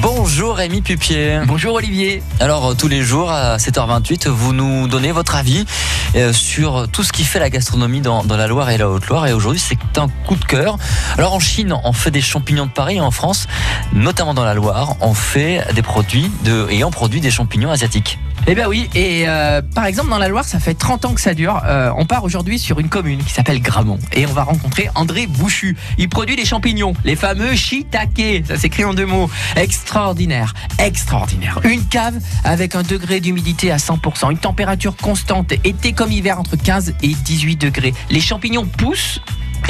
Bonjour Rémi Pupier. Bonjour Olivier. Alors euh, tous les jours à 7h28, vous nous donnez votre avis euh, sur tout ce qui fait la gastronomie dans, dans la Loire et la Haute-Loire. Et aujourd'hui, c'est un coup de cœur. Alors en Chine, on fait des champignons de Paris et en France, notamment dans la Loire, on fait des produits de, et on produit des champignons asiatiques. Eh bien oui, et euh, par exemple dans la Loire, ça fait 30 ans que ça dure. Euh, on part aujourd'hui sur une commune qui s'appelle Gramont et on va rencontrer André Bouchu. Il produit des champignons, les fameux shiitake, ça s'écrit en deux mots. Extraordinaire, extraordinaire. Une cave avec un degré d'humidité à 100%, une température constante, été comme hiver entre 15 et 18 degrés. Les champignons poussent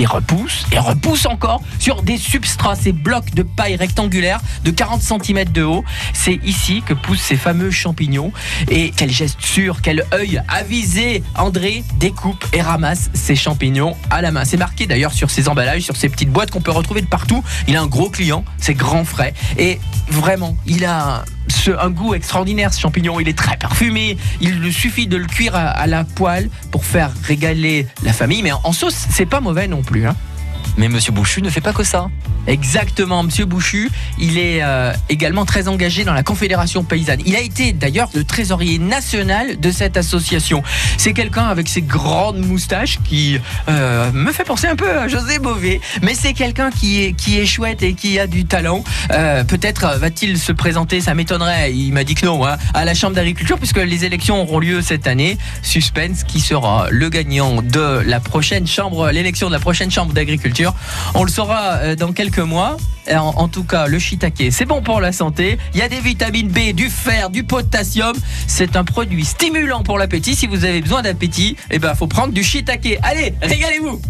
et repoussent et repoussent encore sur des substrats, ces blocs de paille rectangulaire de 40 cm de haut. C'est ici que poussent ces fameux champignons. Et quel geste sûr, quel œil avisé André découpe et ramasse ces champignons à la main. C'est marqué d'ailleurs sur ces emballages, sur ces petites boîtes qu'on peut retrouver de partout. Il a un gros client, c'est grand frais. Et vraiment, il a un goût extraordinaire ce champignon. Il est très parfumé. Il suffit de le cuire à, la poêle pour faire régaler la famille. Mais en, en sauce, c'est pas mauvais non plus. Hein. Mais Monsieur Bouchu ne fait pas que ça. Exactement, Monsieur Bouchu, il est euh, également très engagé dans la Confédération paysanne. Il a été d'ailleurs le trésorier national de cette association. C'est quelqu'un avec ses grandes moustaches qui euh, me fait penser un peu à José Bové, mais c'est quelqu'un qui est, chouette et qui a du talent. Euh, Peut-être va-t-il se présenter, ça m'étonnerait, il m'a dit que non, hein, à la Chambre d'agriculture, puisque les élections auront lieu cette année. Suspense, qui sera le gagnant de la prochaine Chambre, l'élection de la prochaine Chambre d'agriculture. On le saura euh, dans quelques mois. En, en, tout cas, le shiitake, c'est bon pour la santé. Il y a des vitamines B, du fer, du potassium. C'est un produit stimulant pour l'appétit. Si vous avez besoin d'appétit, eh ben, faut prendre du shiitake. Allez, régalez-vous